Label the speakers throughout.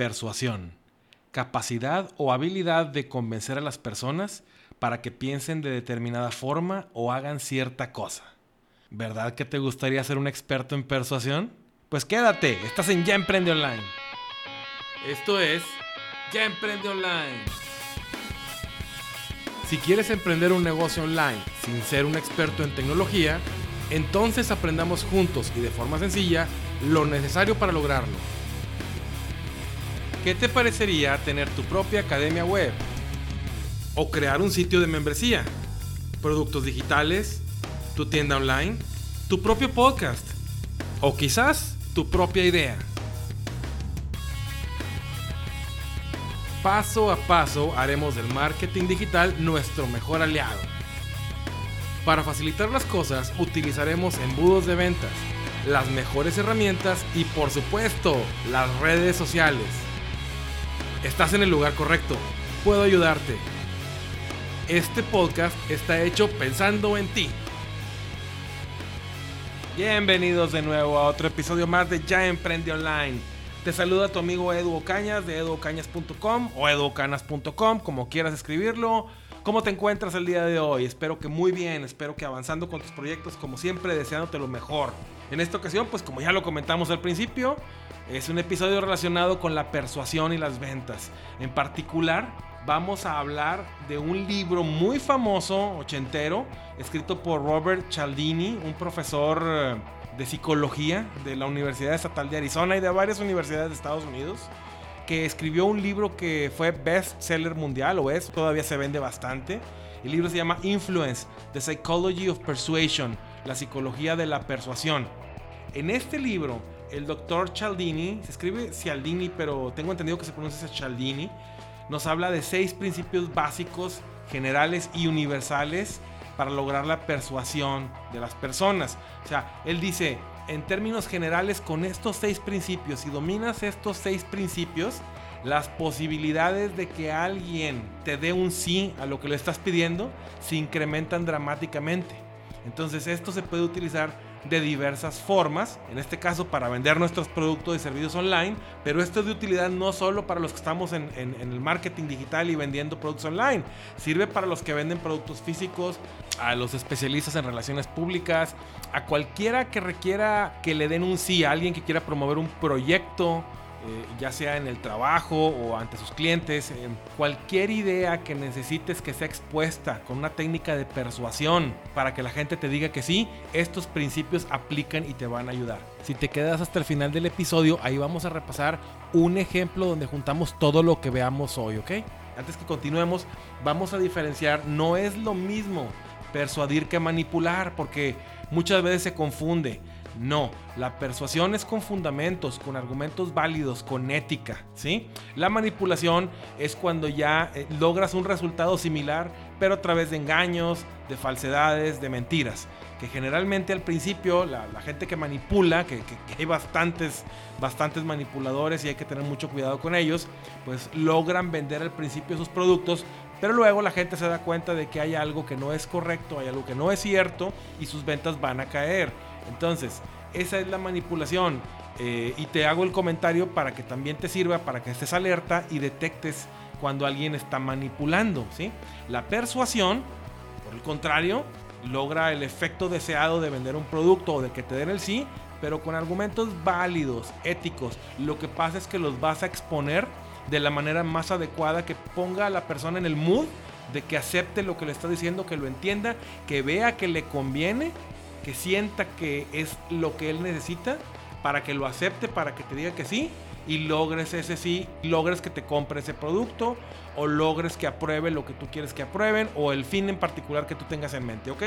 Speaker 1: Persuasión. Capacidad o habilidad de convencer a las personas para que piensen de determinada forma o hagan cierta cosa. ¿Verdad que te gustaría ser un experto en persuasión? Pues quédate, estás en Ya Emprende Online. Esto es Ya Emprende Online. Si quieres emprender un negocio online sin ser un experto en tecnología, entonces aprendamos juntos y de forma sencilla lo necesario para lograrlo. ¿Qué te parecería tener tu propia academia web? ¿O crear un sitio de membresía? ¿Productos digitales? ¿Tu tienda online? ¿Tu propio podcast? ¿O quizás tu propia idea? Paso a paso haremos del marketing digital nuestro mejor aliado. Para facilitar las cosas utilizaremos embudos de ventas, las mejores herramientas y por supuesto las redes sociales. Estás en el lugar correcto, puedo ayudarte. Este podcast está hecho pensando en ti. Bienvenidos de nuevo a otro episodio más de Ya Emprende Online. Te saluda tu amigo Edu Ocañas de eduocañas.com o eduocanas.com, como quieras escribirlo. ¿Cómo te encuentras el día de hoy? Espero que muy bien, espero que avanzando con tus proyectos como siempre, deseándote lo mejor. En esta ocasión, pues como ya lo comentamos al principio, es un episodio relacionado con la persuasión y las ventas. En particular, vamos a hablar de un libro muy famoso, ochentero, escrito por Robert Cialdini, un profesor eh, de psicología de la Universidad Estatal de Arizona y de varias universidades de Estados Unidos que escribió un libro que fue bestseller mundial, o es, todavía se vende bastante. El libro se llama Influence, The Psychology of Persuasion, la psicología de la persuasión. En este libro, el doctor Cialdini, se escribe Cialdini, pero tengo entendido que se pronuncia Cialdini, nos habla de seis principios básicos, generales y universales para lograr la persuasión de las personas. O sea, él dice, en términos generales, con estos seis principios, si dominas estos seis principios, las posibilidades de que alguien te dé un sí a lo que le estás pidiendo se incrementan dramáticamente. Entonces esto se puede utilizar de diversas formas, en este caso para vender nuestros productos y servicios online, pero esto es de utilidad no solo para los que estamos en, el marketing digital y vendiendo productos online, sirve para los que venden productos físicos, a los especialistas en relaciones públicas, a cualquiera que requiera que le den un sí, a alguien que quiera promover un proyecto, eh, ya sea en el trabajo o ante sus clientes, cualquier idea que necesites que sea expuesta con una técnica de persuasión para que la gente te diga que sí, estos principios aplican y te van a ayudar. Si te quedas hasta el final del episodio, ahí vamos a repasar un ejemplo donde juntamos todo lo que veamos hoy, ¿ok? Antes que continuemos, vamos a diferenciar, no es lo mismo persuadir que manipular, porque muchas veces se confunde. No, la persuasión es con fundamentos, con argumentos válidos, con ética, ¿sí? La manipulación es cuando ya eh, logras un resultado similar, pero a través de engaños, de falsedades, de mentiras. Que generalmente al principio la, gente que manipula, que, hay bastantes, bastantes manipuladores y hay que tener mucho cuidado con ellos, pues logran vender al principio sus productos, pero luego la gente se da cuenta de que hay algo que no es correcto, hay algo que no es cierto y sus ventas van a caer. Entonces, esa es la manipulación. Eh, y te hago el comentario para que también te sirva, para que estés alerta y detectes cuando alguien está manipulando. ¿sí? La persuasión, por el contrario, logra el efecto deseado de vender un producto o de que te den el sí, pero con argumentos válidos, éticos. Lo que pasa es que los vas a exponer de la manera más adecuada que ponga a la persona en el mood de que acepte lo que le está diciendo, que lo entienda, que vea que le conviene que sienta que es lo que él necesita para que lo acepte, para que te diga que sí y logres ese sí, logres que te compre ese producto o logres que apruebe lo que tú quieres que aprueben o el fin en particular que tú tengas en mente, ¿ok?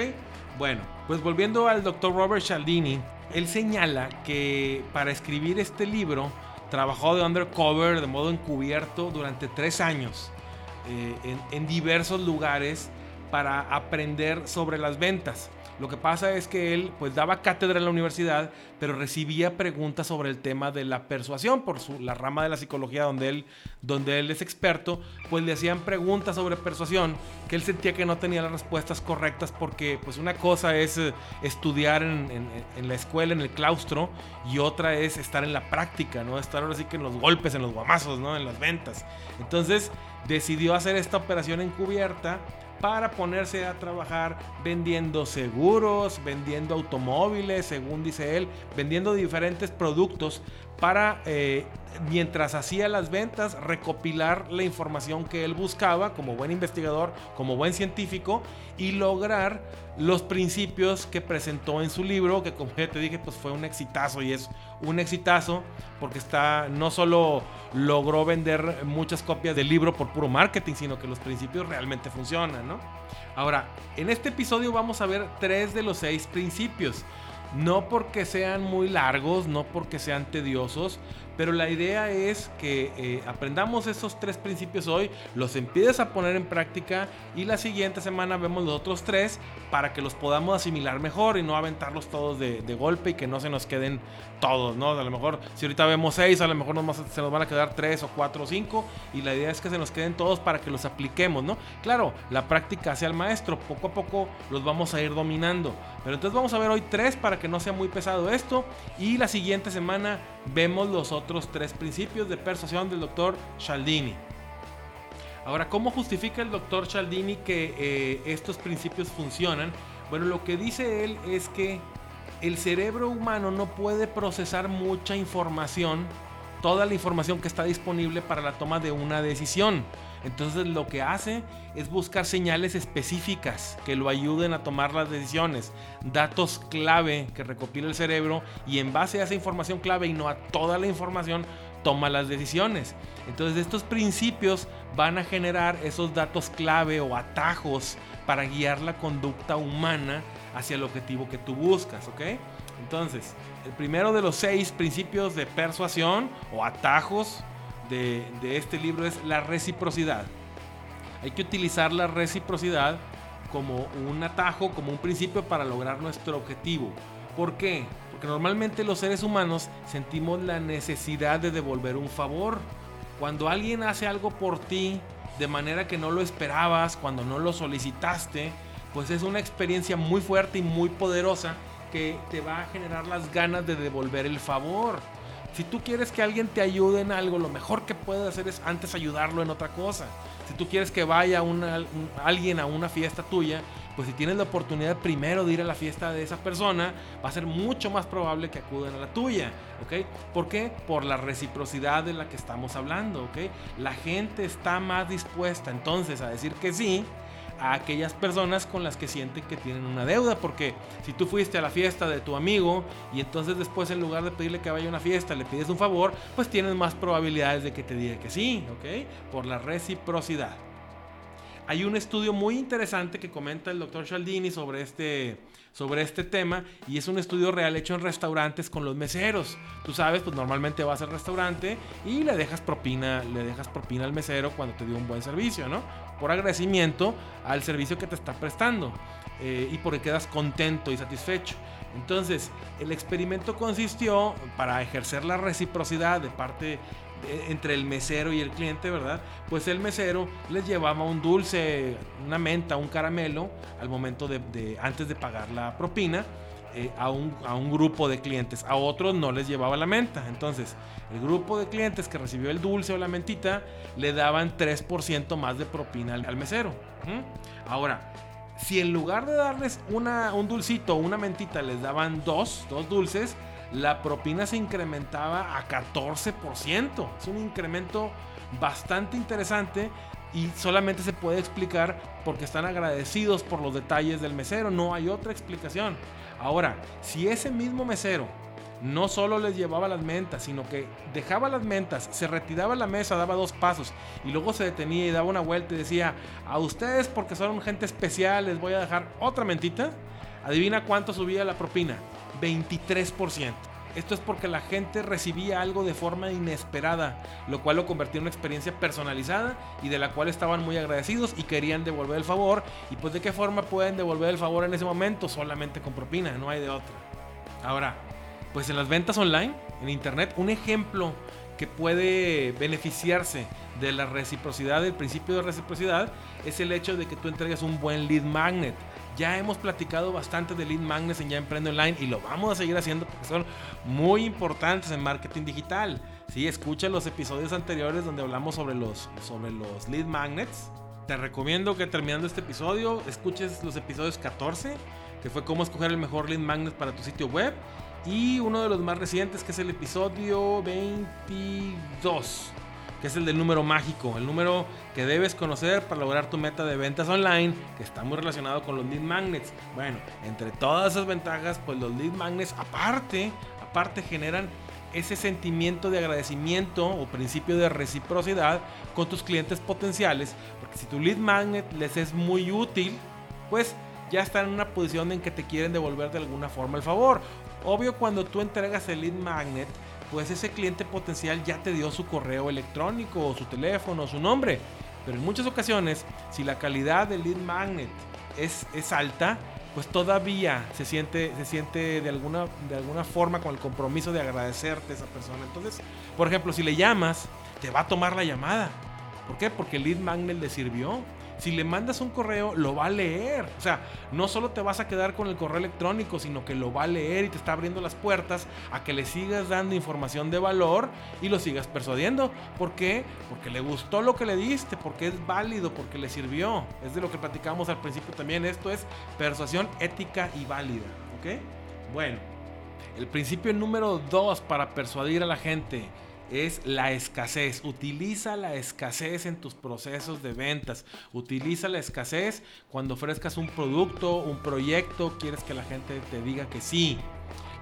Speaker 1: Bueno, pues volviendo al doctor Robert Cialdini, él señala que para escribir este libro trabajó de undercover, de modo encubierto, durante tres años eh, en diversos lugares para aprender sobre las ventas. Lo que pasa es que él pues daba cátedra en la universidad, pero recibía preguntas sobre el tema de la persuasión por su, la rama de la psicología donde él, donde él es experto, pues le hacían preguntas sobre persuasión que él sentía que no tenía las respuestas correctas porque pues una cosa es eh, estudiar en, en, la escuela, en el claustro, y otra es estar en la práctica, ¿no? Estar ahora sí que en los golpes, en los guamazos, ¿no? En las ventas. Entonces decidió hacer esta operación encubierta para ponerse a trabajar vendiendo seguros, vendiendo automóviles, según dice él, vendiendo diferentes productos para, eh, mientras hacía las ventas, recopilar la información que él buscaba como buen investigador, como buen científico y lograr los principios que presentó en su libro, que como te dije, pues fue un exitazo y es un exitazo porque está, no solo logró vender muchas copias del libro por puro marketing, sino que los principios realmente funcionan, ¿no? Ahora, en este episodio vamos a ver tres de los seis principios. No porque sean muy largos, no porque sean tediosos, pero la idea es que eh, aprendamos esos tres principios hoy, los empieces a poner en práctica y la siguiente semana vemos los otros tres para que los podamos asimilar mejor y no aventarlos todos de, golpe y que no se nos queden todos, ¿no? A lo mejor si ahorita vemos seis, a lo mejor se nos van a quedar tres o cuatro o cinco y la idea es que se nos queden todos para que los apliquemos, ¿no? Claro, la práctica hacia el maestro, poco a poco los vamos a ir dominando. Pero entonces vamos a ver hoy tres para que no sea muy pesado esto y la siguiente semana vemos los otros tres principios de persuasión del doctor Cialdini. Ahora, ¿cómo justifica el doctor Cialdini que eh, estos principios funcionan? Bueno, lo que dice él es que el cerebro humano no puede procesar mucha información, toda la información que está disponible para la toma de una decisión. Entonces lo que hace es buscar señales específicas que lo ayuden a tomar las decisiones, datos clave que recopila el cerebro y en base a esa información clave y no a toda la información toma las decisiones. Entonces estos principios van a generar esos datos clave o atajos para guiar la conducta humana hacia el objetivo que tú buscas, ¿ok? Entonces, el primero de los seis principios de persuasión o atajos de, este libro es la reciprocidad. Hay que utilizar la reciprocidad como un atajo, como un principio para lograr nuestro objetivo. ¿Por qué? Porque normalmente los seres humanos sentimos la necesidad de devolver un favor. Cuando alguien hace algo por ti de manera que no lo esperabas, cuando no lo solicitaste, pues es una experiencia muy fuerte y muy poderosa que te va a generar las ganas de devolver el favor. Si tú quieres que alguien te ayude en algo, lo mejor que puedes hacer es antes ayudarlo en otra cosa. Si tú quieres que vaya alguien a una fiesta tuya, pues si tienes la oportunidad primero de ir a la fiesta de esa persona, va a ser mucho más probable que acudan a la tuya, ¿ok? ¿Por qué? Por la reciprocidad de la que estamos hablando, ¿ok? La gente está más dispuesta entonces a decir que sí a aquellas personas con las que sienten que tienen una deuda. Porque si tú fuiste a la fiesta de tu amigo y entonces después en lugar de pedirle que vaya a una fiesta le pides un favor, pues tienes más probabilidades de que te diga que sí, ¿ok? Por la reciprocidad. Hay un estudio muy interesante que comenta el doctor Cialdini sobre este, sobre este tema y es un estudio real hecho en restaurantes con los meseros. Tú sabes, pues normalmente vas al restaurante y le dejas propina, le dejas propina al mesero cuando te dio un buen servicio, ¿no? Por agradecimiento al servicio que te está prestando eh, y porque quedas contento y satisfecho. Entonces, el experimento consistió para ejercer la reciprocidad de parte entre el mesero y el cliente, ¿verdad? Pues el mesero les llevaba un dulce, una menta, un caramelo al momento de, antes de pagar la propina. Eh, a, un, a, un, grupo de clientes, a otros no les llevaba la menta. Entonces, el grupo de clientes que recibió el dulce o la mentita le daban 3% más de propina al, mesero. Ahora, si en lugar de darles una, un dulcito o una mentita les daban dos, dos dulces, la propina se incrementaba a 14%. Es un incremento bastante interesante y solamente se puede explicar porque están agradecidos por los detalles del mesero. No hay otra explicación. Ahora, si ese mismo mesero no solo les llevaba las mentas, sino que dejaba las mentas, se retiraba la mesa, daba dos pasos y luego se detenía y daba una vuelta y decía, a ustedes porque son gente especial les voy a dejar otra mentita. Adivina cuánto subía la propina. 23%. Esto es porque la gente recibía algo de forma inesperada, lo cual lo convertía en una experiencia personalizada y de la cual estaban muy agradecidos y querían devolver el favor. Y pues de qué forma pueden devolver el favor en ese momento? Solamente con propina, no hay de otra. Ahora, pues en las ventas online, en internet, un ejemplo que puede beneficiarse de la reciprocidad, del principio de reciprocidad, es el hecho de que tú entregues un buen lead magnet. Ya hemos platicado bastante de lead magnets en Ya Emprende Online y lo vamos a seguir haciendo porque son muy importantes en marketing digital. Sí, escucha los episodios anteriores donde hablamos sobre los, sobre los lead magnets. Te recomiendo que terminando este episodio escuches los episodios 14, que fue cómo escoger el mejor lead magnet para tu sitio web, y uno de los más recientes que es el episodio 22 que es el del número mágico, el número que debes conocer para lograr tu meta de ventas online, que está muy relacionado con los lead magnets. Bueno, entre todas esas ventajas, pues los lead magnets aparte, aparte generan ese sentimiento de agradecimiento o principio de reciprocidad con tus clientes potenciales, porque si tu lead magnet les es muy útil, pues ya están en una posición en que te quieren devolver de alguna forma el favor. Obvio cuando tú entregas el lead magnet, pues ese cliente potencial ya te dio su correo electrónico, o su teléfono, su nombre. Pero en muchas ocasiones, si la calidad del lead magnet es, es alta, pues todavía se siente, se siente de, alguna, de alguna forma con el compromiso de agradecerte a esa persona. Entonces, por ejemplo, si le llamas, te va a tomar la llamada. ¿Por qué? Porque el lead magnet le sirvió. Si le mandas un correo, lo va a leer. O sea, no solo te vas a quedar con el correo electrónico, sino que lo va a leer y te está abriendo las puertas a que le sigas dando información de valor y lo sigas persuadiendo. ¿Por qué? Porque le gustó lo que le diste, porque es válido, porque le sirvió. Es de lo que platicamos al principio también. Esto es persuasión ética y válida. ¿Ok? Bueno, el principio número dos para persuadir a la gente es la escasez. Utiliza la escasez en tus procesos de ventas. Utiliza la escasez cuando ofrezcas un producto, un proyecto, quieres que la gente te diga que sí.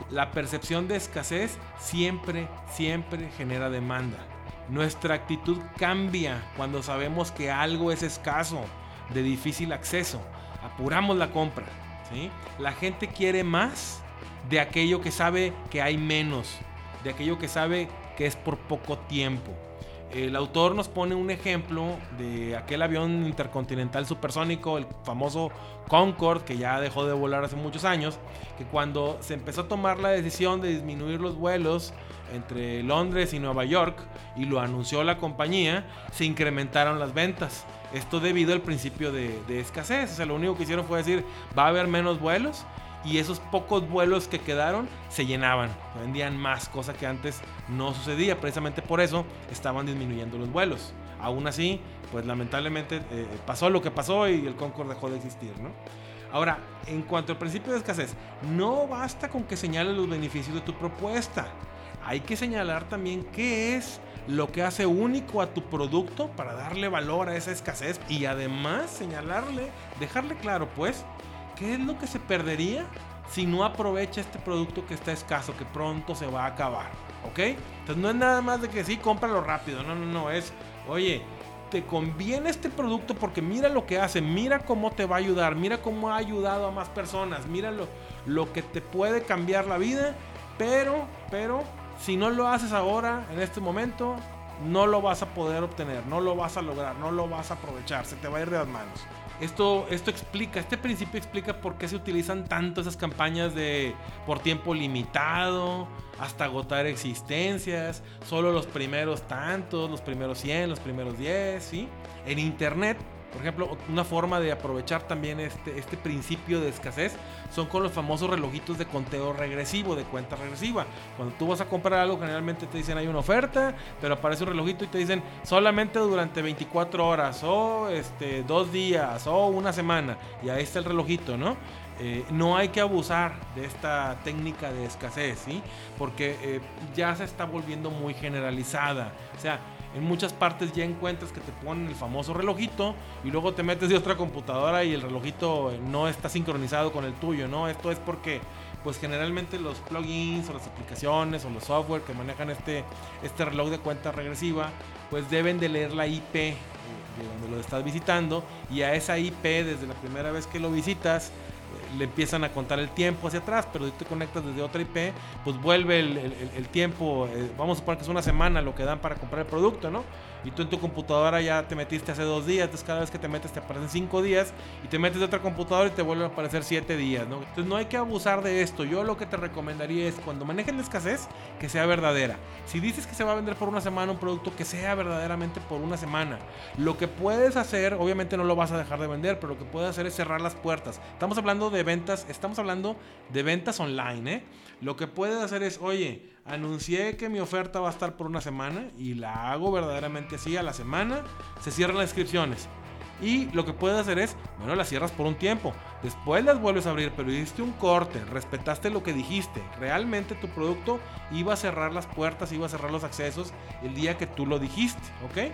Speaker 1: La percepción de escasez siempre, siempre genera demanda. Nuestra actitud cambia cuando sabemos que algo es escaso, de difícil acceso. Apuramos la compra. ¿sí? La gente quiere más de aquello que sabe que hay menos, de aquello que sabe que es por poco tiempo. El autor nos pone un ejemplo de aquel avión intercontinental supersónico, el famoso Concorde, que ya dejó de volar hace muchos años, que cuando se empezó a tomar la decisión de disminuir los vuelos entre Londres y Nueva York, y lo anunció la compañía, se incrementaron las ventas. Esto debido al principio de, de escasez. O sea, lo único que hicieron fue decir, va a haber menos vuelos y esos pocos vuelos que quedaron se llenaban, vendían más, cosa que antes no sucedía, precisamente por eso estaban disminuyendo los vuelos. Aún así, pues lamentablemente eh, pasó lo que pasó y el Concorde dejó de existir, ¿no? Ahora, en cuanto al principio de escasez, no basta con que señales los beneficios de tu propuesta. Hay que señalar también qué es lo que hace único a tu producto para darle valor a esa escasez y además señalarle, dejarle claro pues ¿qué es lo que se perdería si no aprovecha este producto que está escaso, que pronto se va a acabar? ¿Ok? Entonces no es nada más de que sí, cómpralo rápido. No, no, no. Es, oye, te conviene este producto porque mira lo que hace, mira cómo te va a ayudar, mira cómo ha ayudado a más personas, mira lo, lo que te puede cambiar la vida. Pero, pero, si no lo haces ahora, en este momento, no lo vas a poder obtener, no lo vas a lograr, no lo vas a aprovechar, se te va a ir de las manos. Esto, esto explica, este principio explica por qué se utilizan tanto esas campañas de por tiempo limitado, hasta agotar existencias, solo los primeros tantos, los primeros 100, los primeros 10, ¿sí? En internet por ejemplo, una forma de aprovechar también este, este principio de escasez son con los famosos relojitos de conteo regresivo, de cuenta regresiva. Cuando tú vas a comprar algo, generalmente te dicen hay una oferta, pero aparece un relojito y te dicen solamente durante 24 horas, o este, dos días, o una semana. Y ahí está el relojito, ¿no? Eh, no hay que abusar de esta técnica de escasez, ¿sí? Porque eh, ya se está volviendo muy generalizada. O sea, en muchas partes ya encuentras que te ponen el famoso relojito y luego te metes de otra computadora y el relojito no está sincronizado con el tuyo, ¿no? Esto es porque pues generalmente los plugins o las aplicaciones o los software que manejan este, este reloj de cuenta regresiva pues deben de leer la IP de donde lo estás visitando y a esa IP desde la primera vez que lo visitas le empiezan a contar el tiempo hacia atrás, pero si te conectas desde otra IP, pues vuelve el, tiempo, eh, vamos a suponer que es una semana lo que dan para comprar el producto, ¿no? y tú en tu computadora ya te metiste hace dos días, entonces cada vez que te metes te aparecen cinco días y te metes de otra computadora y te vuelven a aparecer siete días, ¿no? Entonces no hay que abusar de esto. Yo lo que te recomendaría es cuando manejen la escasez, que sea verdadera. Si dices que se va a vender por una semana un producto, que sea verdaderamente por una semana. Lo que puedes hacer, obviamente no lo vas a dejar de vender, pero lo que puedes hacer es cerrar las puertas. Estamos hablando de ventas, estamos hablando de ventas online, ¿eh? Lo que puedes hacer es, oye, anuncié que mi oferta va a estar por una semana y la hago verdaderamente así a la semana, se cierran las inscripciones. Y lo que puedes hacer es, bueno, las cierras por un tiempo, después las vuelves a abrir, pero hiciste un corte, respetaste lo que dijiste. Realmente tu producto iba a cerrar las puertas, iba a cerrar los accesos el día que tú lo dijiste, ¿ok?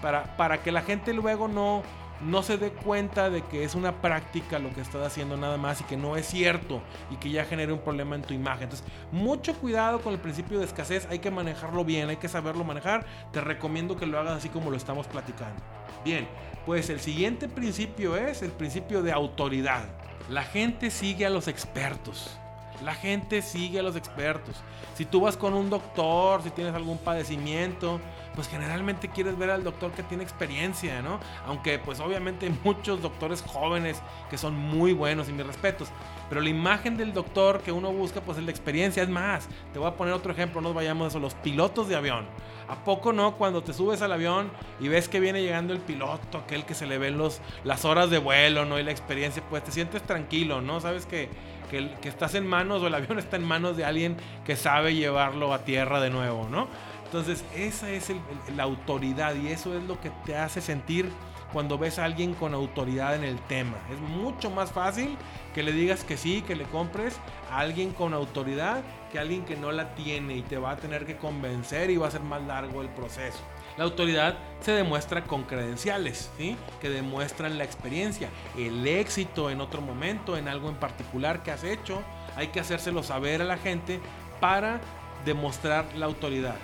Speaker 1: Para, para que la gente luego no, no se dé cuenta de que es una práctica lo que estás haciendo nada más y que no es cierto y que ya genere un problema en tu imagen. Entonces, mucho cuidado con el principio de escasez, hay que manejarlo bien, hay que saberlo manejar. Te recomiendo que lo hagas así como lo estamos platicando. Bien, pues el siguiente principio es el principio de autoridad. La gente sigue a los expertos. La gente sigue a los expertos. Si tú vas con un doctor, si tienes algún padecimiento, pues generalmente quieres ver al doctor que tiene experiencia, ¿no? Aunque pues obviamente hay muchos doctores jóvenes que son muy buenos y mis respetos. Pero la imagen del doctor que uno busca pues es la experiencia. Es más, te voy a poner otro ejemplo, no nos vayamos a eso, los pilotos de avión. ¿A poco no? Cuando te subes al avión y ves que viene llegando el piloto, aquel que se le ven los, las horas de vuelo, ¿no? Y la experiencia, pues te sientes tranquilo, ¿no? Sabes que que, estás en manos o el avión está en manos de alguien que sabe llevarlo a tierra de nuevo, ¿no? Entonces, esa es la autoridad y eso es lo que te hace sentir cuando ves a alguien con autoridad en el tema. Es mucho más fácil que le digas que sí, que le compres a alguien con autoridad que alguien que no la tiene y te va a tener que convencer y va a ser más largo el proceso. La autoridad se demuestra con credenciales, ¿sí? que demuestran la experiencia, el éxito en otro momento, en algo en particular que has hecho. Hay que hacérselo saber a la gente para demostrar la autoridad.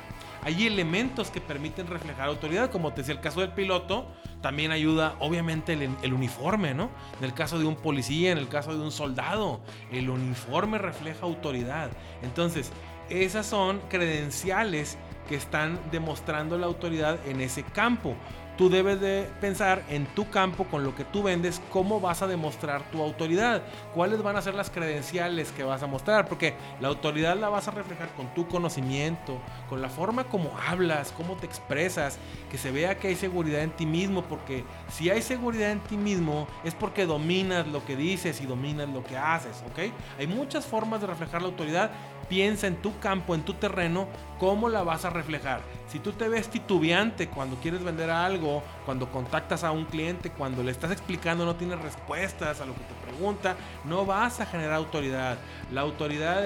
Speaker 1: Hay elementos que permiten reflejar autoridad, como te decía el caso del piloto, también ayuda obviamente el, el, uniforme, ¿no? En el caso de un policía, en el caso de un soldado, el uniforme refleja autoridad. Entonces, esas son credenciales que están demostrando la autoridad en ese campo. Tú debes de pensar en tu campo, con lo que tú vendes, cómo vas a demostrar tu autoridad, cuáles van a ser las credenciales que vas a mostrar, porque la autoridad la vas a reflejar con tu conocimiento, con la forma como hablas, cómo te expresas, que se vea que hay seguridad en ti mismo, porque si hay seguridad en ti mismo es porque dominas lo que dices y dominas lo que haces, ¿ok? Hay muchas formas de reflejar la autoridad piensa en tu campo, en tu terreno, cómo la vas a reflejar. Si tú te ves titubeante cuando quieres vender algo, cuando contactas a un cliente, cuando le estás explicando no tienes respuestas a lo que te pregunta, no vas a generar autoridad. La autoridad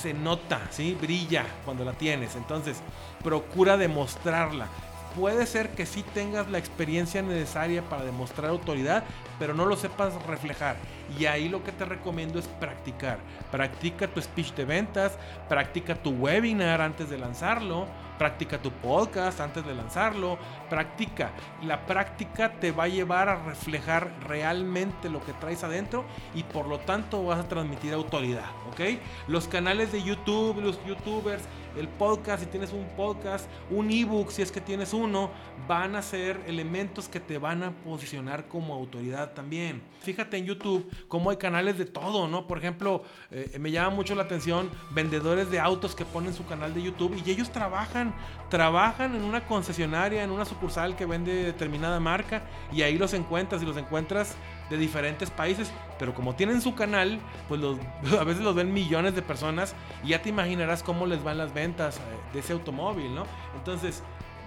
Speaker 1: se nota, ¿sí? brilla cuando la tienes. Entonces, procura demostrarla puede ser que sí tengas la experiencia necesaria para demostrar autoridad, pero no lo sepas reflejar. Y ahí lo que te recomiendo es practicar. Practica tu speech de ventas, practica tu webinar antes de lanzarlo, practica tu podcast antes de lanzarlo, practica. La práctica te va a llevar a reflejar realmente lo que traes adentro y por lo tanto vas a transmitir autoridad, ¿ok? Los canales de YouTube, los youtubers, el podcast, si tienes un podcast, un ebook, si es que tienes uno, van a ser elementos que te van a posicionar como autoridad también. Fíjate en YouTube cómo hay canales de todo, ¿no? Por ejemplo, eh, me llama mucho la atención vendedores de autos que ponen su canal de YouTube y ellos trabajan, trabajan en una concesionaria, en una sucursal que vende determinada marca y ahí los encuentras y los encuentras de diferentes países, pero como tienen su canal, pues a veces los ven millones de personas y ya te imaginarás cómo les van las ventas eh, de ese automóvil, ¿no? Entonces,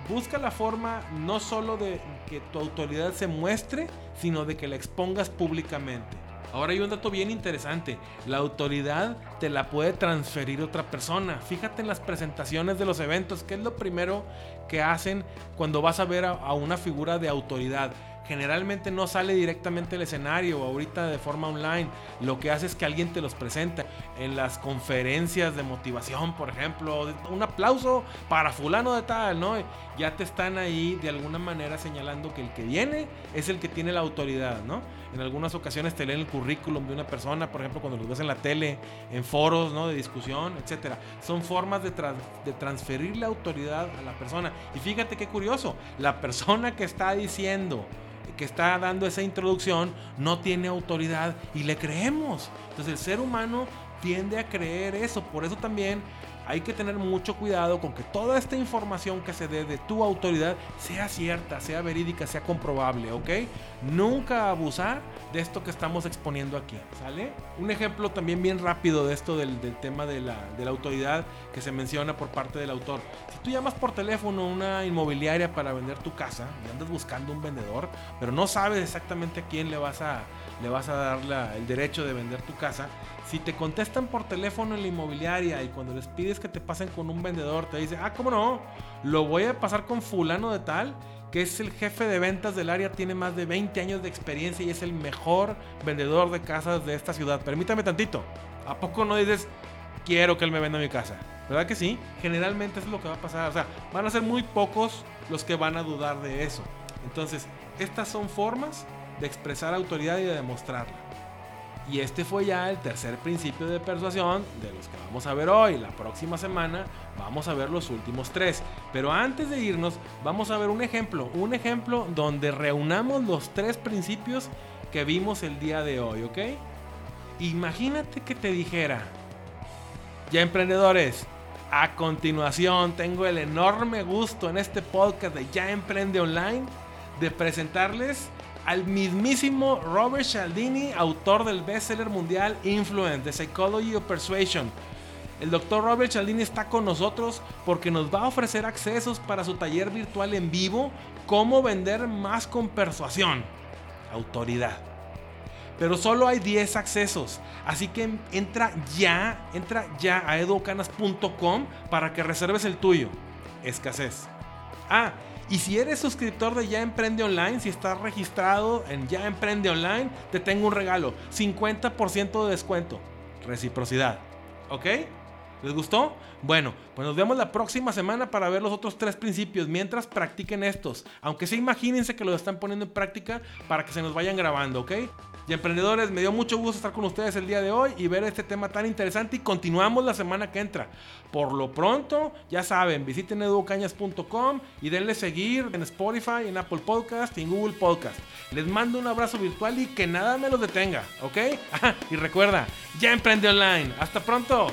Speaker 1: busca la forma no solo de que tu autoridad se muestre, sino de que la expongas públicamente. Ahora hay un dato bien interesante. La autoridad te la puede transferir otra persona. Fíjate en las presentaciones de los eventos, ¿qué es lo primero que hacen cuando vas a ver a una figura de autoridad? Generalmente no sale directamente al escenario ahorita de forma online. Lo que hace es que alguien te los presenta en las conferencias de motivación, por ejemplo. Un aplauso para fulano de tal, ¿no? Ya te están ahí de alguna manera señalando que el que viene es el que tiene la autoridad, ¿no? En algunas ocasiones te leen el currículum de una persona, por ejemplo, cuando los ves en la tele, en foros, ¿no? De discusión, etcétera. Son formas de, de transferir la autoridad a la persona. Y fíjate qué curioso, la persona que está diciendo que está dando esa introducción no tiene autoridad y le creemos. Entonces el ser humano tiende a creer eso. Por eso también hay que tener mucho cuidado con que toda esta información que se dé de tu autoridad sea cierta, sea verídica, sea comprobable, ¿ok? Nunca abusar de esto que estamos exponiendo aquí, ¿sale? Un ejemplo también bien rápido de esto del, tema de la, autoridad que se menciona por parte del autor. Si tú llamas por teléfono a una inmobiliaria para vender tu casa y andas buscando un vendedor, pero no sabes exactamente a quién le vas a, le vas a dar el derecho de vender tu casa, si te contestan por teléfono en la inmobiliaria y cuando les pides que te pasen con un vendedor, te dice, ah, ¿cómo no? Lo voy a pasar con fulano de tal, que es el jefe de ventas del área, tiene más de 20 años de experiencia y es el mejor vendedor de casas de esta ciudad. Permítame tantito. ¿A poco no dices, quiero que él me venda mi casa? ¿Verdad que sí? Generalmente es lo que va a pasar. O sea, van a ser muy pocos los que van a dudar de eso. Entonces, estas son formas de expresar autoridad y de demostrarla. Y este fue ya el tercer principio de persuasión de los que vamos a ver hoy. La próxima semana vamos a ver los últimos tres. Pero antes de irnos, vamos a ver un ejemplo. Un ejemplo donde reunamos los tres principios que vimos el día de hoy, ¿ok? Imagínate que te dijera, ya emprendedores, a continuación tengo el enorme gusto en este podcast de Ya Emprende Online de presentarles al mismísimo Robert Cialdini, autor del bestseller mundial Influence, The Psychology of Persuasion. El doctor Robert Cialdini está con nosotros porque nos va a ofrecer accesos para su taller virtual en vivo, cómo vender más con persuasión, autoridad. Pero solo hay 10 accesos, así que entra ya, entra ya a educanas.com para que reserves el tuyo. Escasez. Ah, y si eres suscriptor de Ya Emprende Online, si estás registrado en Ya Emprende Online, te tengo un regalo. 50% de descuento. Reciprocidad. ¿Ok? ¿Les gustó? Bueno, pues nos vemos la próxima semana para ver los otros tres principios. Mientras practiquen estos. Aunque sí imagínense que los están poniendo en práctica para que se nos vayan grabando, ¿ok? Y emprendedores, me dio mucho gusto estar con ustedes el día de hoy y ver este tema tan interesante y continuamos la semana que entra. Por lo pronto, ya saben, visiten educañas.com y denle seguir en Spotify, en Apple Podcast y en Google Podcast. Les mando un abrazo virtual y que nada me los detenga, ¿ok? y recuerda, ya emprende online. Hasta pronto.